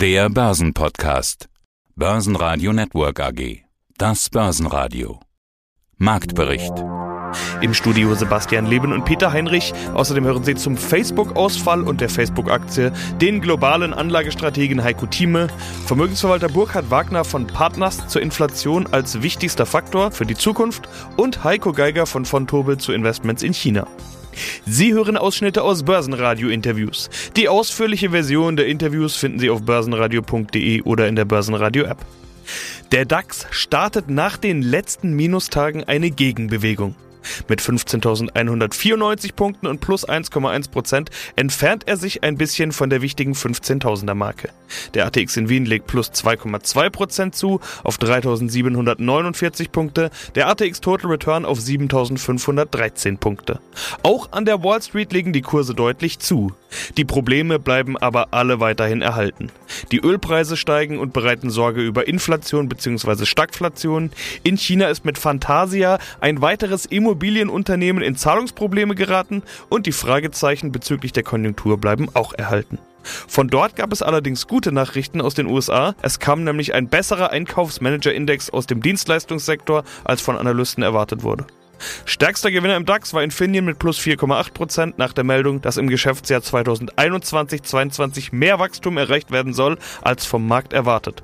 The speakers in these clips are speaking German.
Der Börsenpodcast. Börsenradio Network AG. Das Börsenradio. Marktbericht. Im Studio Sebastian Leben und Peter Heinrich. Außerdem hören Sie zum Facebook-Ausfall und der Facebook-Aktie den globalen Anlagestrategen Heiko Thieme, Vermögensverwalter Burkhard Wagner von Partners zur Inflation als wichtigster Faktor für die Zukunft und Heiko Geiger von von Tobel zu Investments in China. Sie hören Ausschnitte aus Börsenradio-Interviews. Die ausführliche Version der Interviews finden Sie auf börsenradio.de oder in der Börsenradio-App. Der DAX startet nach den letzten Minustagen eine Gegenbewegung. Mit 15.194 Punkten und plus 1,1 Prozent entfernt er sich ein bisschen von der wichtigen 15.000er Marke. Der ATX in Wien legt plus 2,2 Prozent zu auf 3.749 Punkte, der ATX Total Return auf 7.513 Punkte. Auch an der Wall Street legen die Kurse deutlich zu. Die Probleme bleiben aber alle weiterhin erhalten. Die Ölpreise steigen und bereiten Sorge über Inflation bzw. Stagflation. In China ist mit Fantasia ein weiteres Immobilienunternehmen in Zahlungsprobleme geraten und die Fragezeichen bezüglich der Konjunktur bleiben auch erhalten. Von dort gab es allerdings gute Nachrichten aus den USA. Es kam nämlich ein besserer Einkaufsmanager-Index aus dem Dienstleistungssektor, als von Analysten erwartet wurde. Stärkster Gewinner im DAX war Infineon mit plus 4,8% nach der Meldung, dass im Geschäftsjahr 2021-22 mehr Wachstum erreicht werden soll, als vom Markt erwartet.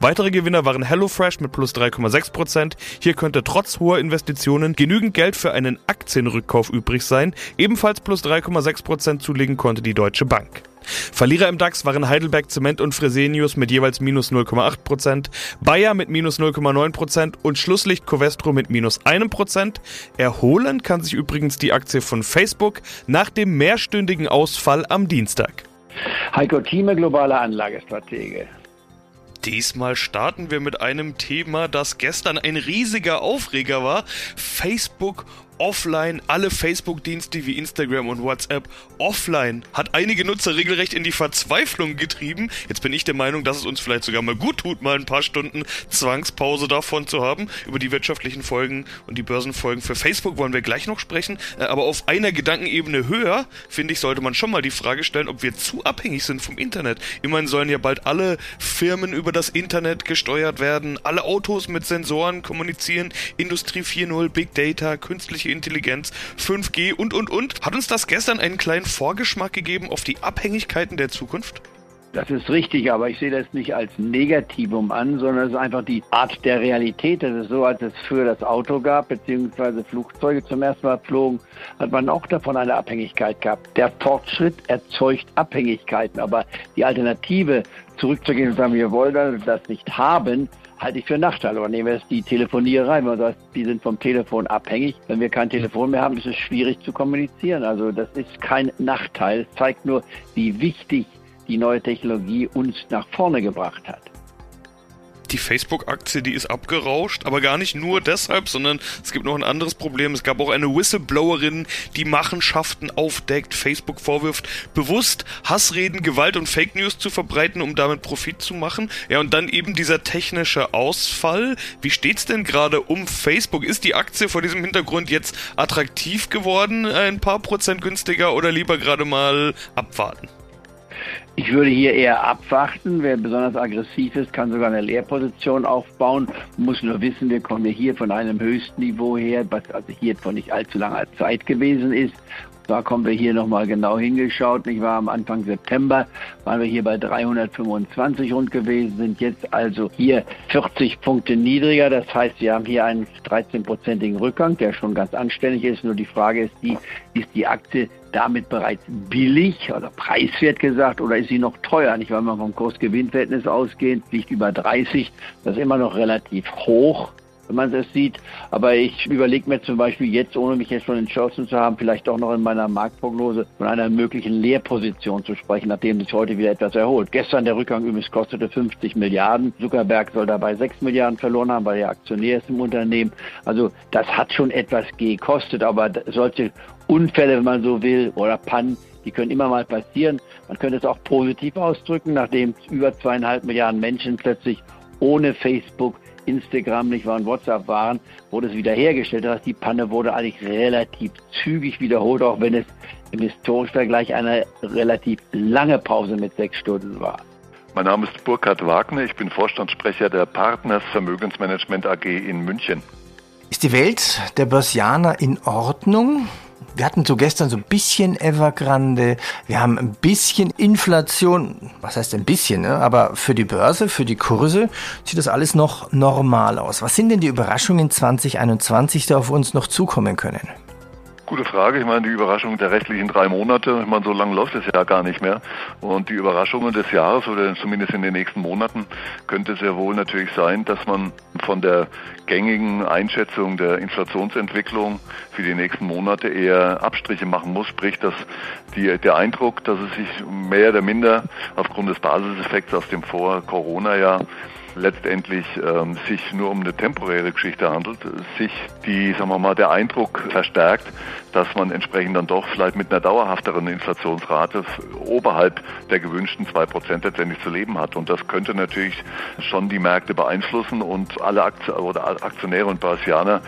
Weitere Gewinner waren HelloFresh mit plus 3,6%. Hier könnte trotz hoher Investitionen genügend Geld für einen Aktienrückkauf übrig sein. Ebenfalls plus 3,6% zulegen konnte die Deutsche Bank. Verlierer im DAX waren Heidelberg Zement und Fresenius mit jeweils minus 0,8%, Bayer mit minus 0,9% und Schlusslicht Covestro mit minus 1%. Erholen kann sich übrigens die Aktie von Facebook nach dem mehrstündigen Ausfall am Dienstag. Heiko Thieme, globaler Anlagestratege. Diesmal starten wir mit einem Thema, das gestern ein riesiger Aufreger war. Facebook offline, alle Facebook-Dienste wie Instagram und WhatsApp offline, hat einige Nutzer regelrecht in die Verzweiflung getrieben. Jetzt bin ich der Meinung, dass es uns vielleicht sogar mal gut tut, mal ein paar Stunden Zwangspause davon zu haben. Über die wirtschaftlichen Folgen und die Börsenfolgen für Facebook wollen wir gleich noch sprechen. Äh, aber auf einer Gedankenebene höher, finde ich, sollte man schon mal die Frage stellen, ob wir zu abhängig sind vom Internet. Immerhin sollen ja bald alle Firmen über das Internet gesteuert werden, alle Autos mit Sensoren kommunizieren, Industrie 4.0, Big Data, künstliche künstliche Intelligenz, 5G und, und, und. Hat uns das gestern einen kleinen Vorgeschmack gegeben auf die Abhängigkeiten der Zukunft? Das ist richtig, aber ich sehe das nicht als Negativum an, sondern es ist einfach die Art der Realität. Das ist so, als es früher das Auto gab, beziehungsweise Flugzeuge zum ersten Mal flogen, hat man auch davon eine Abhängigkeit gehabt. Der Fortschritt erzeugt Abhängigkeiten, aber die Alternative, zurückzugehen und sagen, wir wollen das nicht haben, halte ich für Nachteil. Aber nehmen wir jetzt die Telefonierei, man sagt, die sind vom Telefon abhängig. Wenn wir kein Telefon mehr haben, ist es schwierig zu kommunizieren. Also das ist kein Nachteil, es zeigt nur, wie wichtig die neue Technologie uns nach vorne gebracht hat die Facebook-Aktie, die ist abgerauscht, aber gar nicht nur deshalb, sondern es gibt noch ein anderes Problem. Es gab auch eine Whistleblowerin, die Machenschaften aufdeckt, Facebook vorwirft, bewusst Hassreden, Gewalt und Fake News zu verbreiten, um damit Profit zu machen. Ja, und dann eben dieser technische Ausfall. Wie steht's denn gerade um Facebook? Ist die Aktie vor diesem Hintergrund jetzt attraktiv geworden, ein paar Prozent günstiger oder lieber gerade mal abwarten? Ich würde hier eher abwarten. Wer besonders aggressiv ist, kann sogar eine Leerposition aufbauen. Muss nur wissen, wir kommen hier von einem Höchstniveau her, was also hier vor nicht allzu langer Zeit gewesen ist. Da kommen wir hier nochmal genau hingeschaut. Ich war am Anfang September, waren wir hier bei 325 rund gewesen, sind jetzt also hier 40 Punkte niedriger. Das heißt, wir haben hier einen 13-prozentigen Rückgang, der schon ganz anständig ist. Nur die Frage ist die, ist die Aktie damit bereits billig oder preiswert gesagt oder ist sie noch teuer? Nicht, weil man vom Kurs-Gewinn-Verhältnis ausgehend liegt über 30. Das ist immer noch relativ hoch wenn man es sieht. Aber ich überlege mir zum Beispiel jetzt, ohne mich jetzt schon entschlossen zu haben, vielleicht auch noch in meiner Marktprognose von einer möglichen Leerposition zu sprechen, nachdem sich heute wieder etwas erholt. Gestern der Rückgang übrigens kostete 50 Milliarden. Zuckerberg soll dabei 6 Milliarden verloren haben, weil er Aktionär ist im Unternehmen. Also das hat schon etwas gekostet, aber solche Unfälle, wenn man so will, oder Pannen, die können immer mal passieren. Man könnte es auch positiv ausdrücken, nachdem über zweieinhalb Milliarden Menschen plötzlich ohne Facebook Instagram nicht waren, WhatsApp waren, wurde es wiederhergestellt. Das heißt, die Panne wurde eigentlich relativ zügig wiederholt, auch wenn es im historischen Vergleich eine relativ lange Pause mit sechs Stunden war. Mein Name ist Burkhard Wagner, ich bin Vorstandssprecher der Partners Vermögensmanagement AG in München. Ist die Welt der Börsianer in Ordnung? Wir hatten so gestern so ein bisschen Evergrande, wir haben ein bisschen Inflation, was heißt ein bisschen, ne? aber für die Börse, für die Kurse sieht das alles noch normal aus. Was sind denn die Überraschungen 2021, die auf uns noch zukommen können? Gute Frage. Ich meine, die Überraschung der restlichen drei Monate, ich meine, so lange läuft es ja gar nicht mehr. Und die Überraschungen des Jahres oder zumindest in den nächsten Monaten könnte sehr wohl natürlich sein, dass man von der gängigen Einschätzung der Inflationsentwicklung für die nächsten Monate eher Abstriche machen muss, sprich, dass die, der Eindruck, dass es sich mehr oder minder aufgrund des Basiseffekts aus dem Vor-Corona-Jahr letztendlich ähm, sich nur um eine temporäre Geschichte handelt, sich die, sagen wir mal, der Eindruck verstärkt, dass man entsprechend dann doch vielleicht mit einer dauerhafteren Inflationsrate oberhalb der gewünschten zwei Prozent letztendlich zu leben hat. Und das könnte natürlich schon die Märkte beeinflussen und alle Akt Aktionäre und Börsianer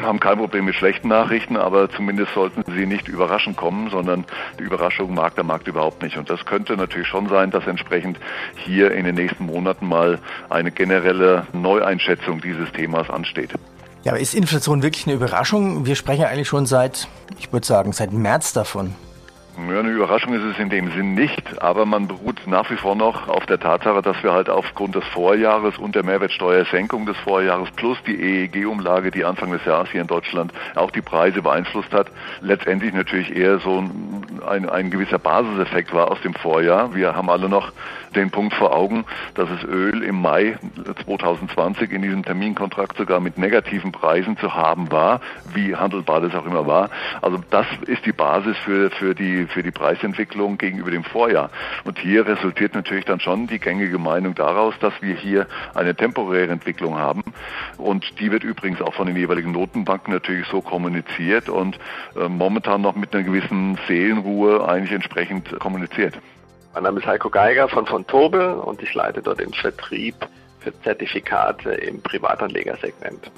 haben kein Problem mit schlechten Nachrichten, aber zumindest sollten sie nicht überraschend kommen, sondern die Überraschung mag der Markt überhaupt nicht. Und das könnte natürlich schon sein, dass entsprechend hier in den nächsten Monaten mal eine generelle Neueinschätzung dieses Themas ansteht. Ja, aber ist Inflation wirklich eine Überraschung? Wir sprechen eigentlich schon seit, ich würde sagen, seit März davon. Ja, eine Überraschung ist es in dem Sinn nicht, aber man beruht nach wie vor noch auf der Tatsache, dass wir halt aufgrund des Vorjahres und der Mehrwertsteuersenkung des Vorjahres plus die EEG-Umlage, die Anfang des Jahres hier in Deutschland auch die Preise beeinflusst hat, letztendlich natürlich eher so ein, ein gewisser Basiseffekt war aus dem Vorjahr. Wir haben alle noch den Punkt vor Augen, dass es Öl im Mai 2020 in diesem Terminkontrakt sogar mit negativen Preisen zu haben war, wie handelbar das auch immer war. Also das ist die Basis für, für die für die Preisentwicklung gegenüber dem Vorjahr. Und hier resultiert natürlich dann schon die gängige Meinung daraus, dass wir hier eine temporäre Entwicklung haben. Und die wird übrigens auch von den jeweiligen Notenbanken natürlich so kommuniziert und äh, momentan noch mit einer gewissen Seelenruhe eigentlich entsprechend kommuniziert. Mein Name ist Heiko Geiger von von Tobel und ich leite dort den Vertrieb für Zertifikate im Privatanlegersegment.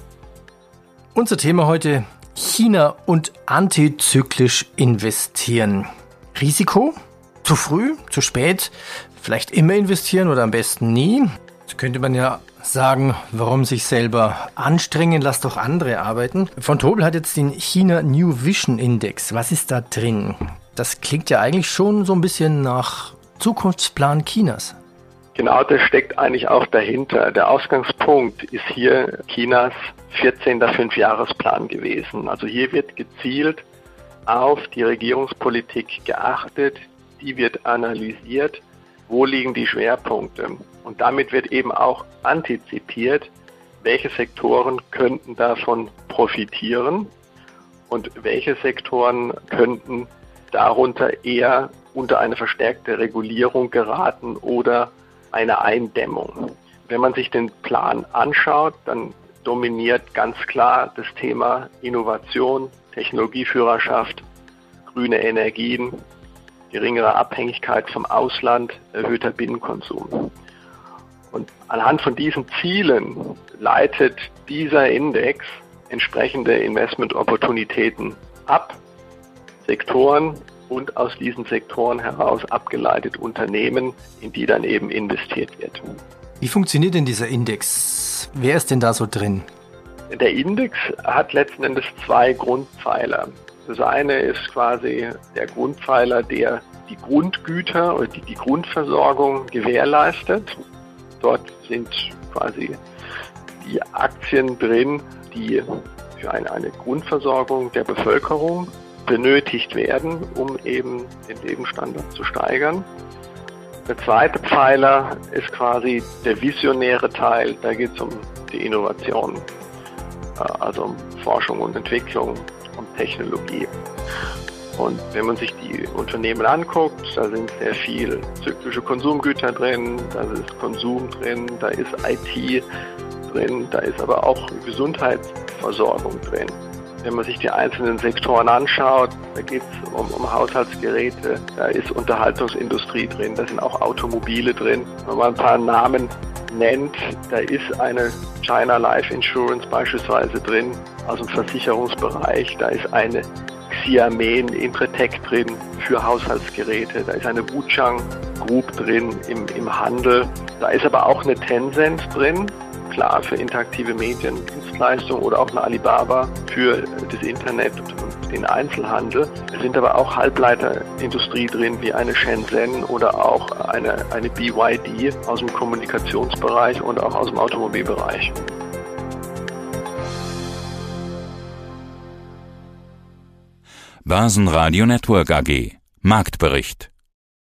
Unser Thema heute China und antizyklisch investieren. Risiko? Zu früh? Zu spät? Vielleicht immer investieren oder am besten nie? Jetzt könnte man ja sagen, warum sich selber anstrengen, lass doch andere arbeiten. Von Tobel hat jetzt den China New Vision Index. Was ist da drin? Das klingt ja eigentlich schon so ein bisschen nach Zukunftsplan Chinas. Genau, das steckt eigentlich auch dahinter. Der Ausgangspunkt ist hier Chinas 14. Fünfjahresplan gewesen. Also hier wird gezielt auf die Regierungspolitik geachtet, die wird analysiert, wo liegen die Schwerpunkte. Und damit wird eben auch antizipiert, welche Sektoren könnten davon profitieren und welche Sektoren könnten darunter eher unter eine verstärkte Regulierung geraten oder eine Eindämmung. Wenn man sich den Plan anschaut, dann dominiert ganz klar das Thema Innovation, Technologieführerschaft, grüne Energien, geringere Abhängigkeit vom Ausland, erhöhter Binnenkonsum. Und anhand von diesen Zielen leitet dieser Index entsprechende Investment-Opportunitäten ab, Sektoren und aus diesen Sektoren heraus abgeleitet Unternehmen, in die dann eben investiert wird. Wie funktioniert denn dieser Index? Wer ist denn da so drin? Der Index hat letzten Endes zwei Grundpfeiler. Das eine ist quasi der Grundpfeiler, der die Grundgüter oder die, die Grundversorgung gewährleistet. Dort sind quasi die Aktien drin, die für eine, eine Grundversorgung der Bevölkerung benötigt werden, um eben den Lebensstandard zu steigern. Der zweite Pfeiler ist quasi der visionäre Teil. Da geht es um die Innovation, äh, also um Forschung und Entwicklung und Technologie. Und wenn man sich die Unternehmen anguckt, da sind sehr viel zyklische Konsumgüter drin, da ist Konsum drin, da ist IT drin, da ist aber auch Gesundheitsversorgung drin. Wenn man sich die einzelnen Sektoren anschaut, da geht es um, um, Haushaltsgeräte, da ist Unterhaltungsindustrie drin, da sind auch Automobile drin. Wenn man ein paar Namen nennt, da ist eine China Life Insurance beispielsweise drin aus dem Versicherungsbereich, da ist eine Xiamen Intretec drin für Haushaltsgeräte. Da ist eine Wuchang Group drin im, im Handel. Da ist aber auch eine Tencent drin, klar für interaktive Mediendienstleistungen oder auch eine Alibaba für das Internet und den Einzelhandel. Es sind aber auch Halbleiterindustrie drin, wie eine Shenzhen oder auch eine, eine BYD aus dem Kommunikationsbereich und auch aus dem Automobilbereich. Börsenradio Network AG Marktbericht